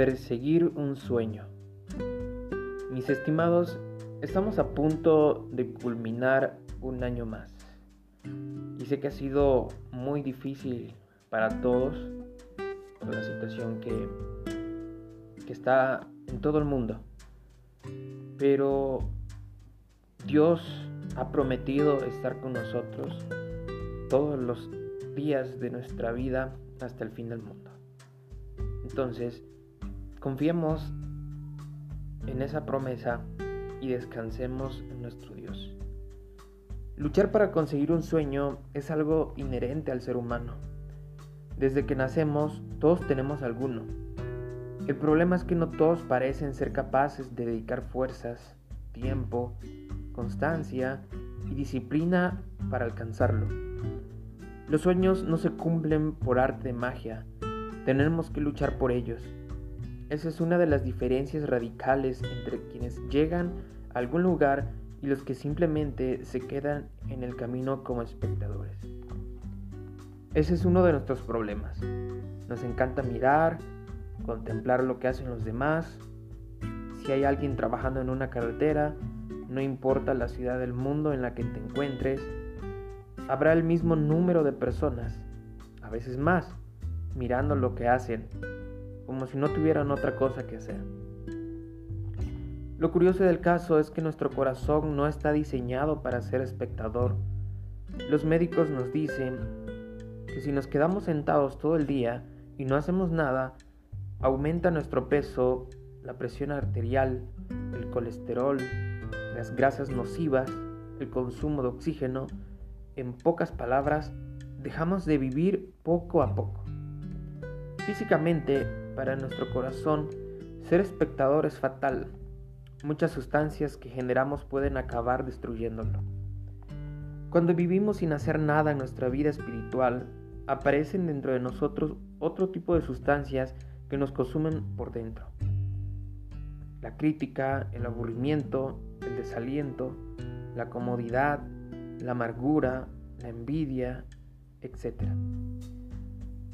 Perseguir un sueño. Mis estimados, estamos a punto de culminar un año más. Y sé que ha sido muy difícil para todos por la situación que, que está en todo el mundo. Pero Dios ha prometido estar con nosotros todos los días de nuestra vida hasta el fin del mundo. Entonces, confiemos en esa promesa y descansemos en nuestro Dios. Luchar para conseguir un sueño es algo inherente al ser humano. Desde que nacemos, todos tenemos alguno. El problema es que no todos parecen ser capaces de dedicar fuerzas, tiempo, constancia y disciplina para alcanzarlo. Los sueños no se cumplen por arte de magia, tenemos que luchar por ellos. Esa es una de las diferencias radicales entre quienes llegan a algún lugar y los que simplemente se quedan en el camino como espectadores. Ese es uno de nuestros problemas. Nos encanta mirar, contemplar lo que hacen los demás. Si hay alguien trabajando en una carretera, no importa la ciudad del mundo en la que te encuentres, habrá el mismo número de personas, a veces más, mirando lo que hacen, como si no tuvieran otra cosa que hacer. Lo curioso del caso es que nuestro corazón no está diseñado para ser espectador. Los médicos nos dicen que si nos quedamos sentados todo el día y no hacemos nada, aumenta nuestro peso, la presión arterial, el colesterol, las grasas nocivas, el consumo de oxígeno, en pocas palabras, dejamos de vivir poco a poco. Físicamente, para nuestro corazón, ser espectador es fatal. Muchas sustancias que generamos pueden acabar destruyéndolo. Cuando vivimos sin hacer nada en nuestra vida espiritual, aparecen dentro de nosotros otro tipo de sustancias que nos consumen por dentro. La crítica, el aburrimiento, el desaliento, la comodidad, la amargura, la envidia, etc.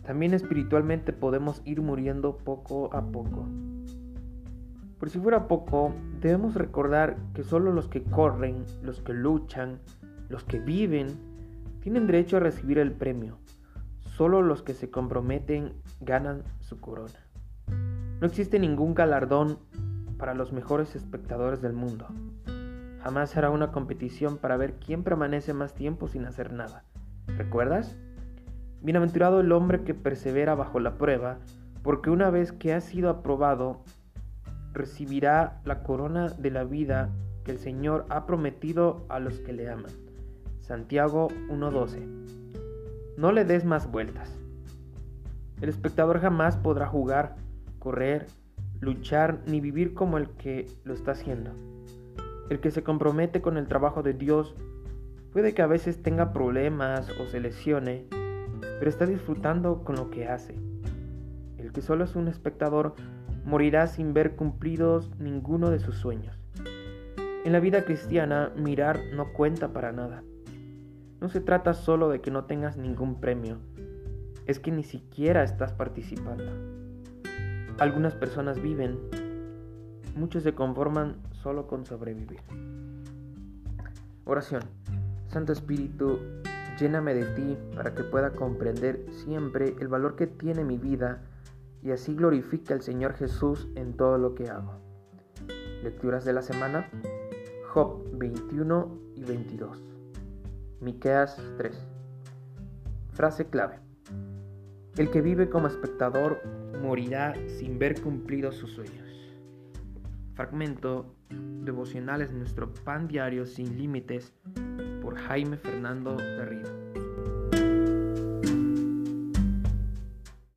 También espiritualmente podemos ir muriendo poco a poco. Por si fuera poco, debemos recordar que solo los que corren, los que luchan, los que viven, tienen derecho a recibir el premio. Solo los que se comprometen ganan su corona. No existe ningún galardón para los mejores espectadores del mundo. Jamás será una competición para ver quién permanece más tiempo sin hacer nada. ¿Recuerdas? Bienaventurado el hombre que persevera bajo la prueba, porque una vez que ha sido aprobado, recibirá la corona de la vida que el Señor ha prometido a los que le aman. Santiago 1.12. No le des más vueltas. El espectador jamás podrá jugar, correr, luchar ni vivir como el que lo está haciendo. El que se compromete con el trabajo de Dios puede que a veces tenga problemas o se lesione, pero está disfrutando con lo que hace. El que solo es un espectador morirá sin ver cumplidos ninguno de sus sueños. En la vida cristiana, mirar no cuenta para nada. No se trata solo de que no tengas ningún premio, es que ni siquiera estás participando. Algunas personas viven, muchos se conforman solo con sobrevivir. Oración. Santo Espíritu, lléname de ti para que pueda comprender siempre el valor que tiene mi vida y así glorifique al Señor Jesús en todo lo que hago. Lecturas de la semana. Job 21 y 22. Miqueas 3. Frase clave. El que vive como espectador morirá sin ver cumplidos sus sueños. Fragmento devocionales nuestro pan diario sin límites por Jaime Fernando Garrido.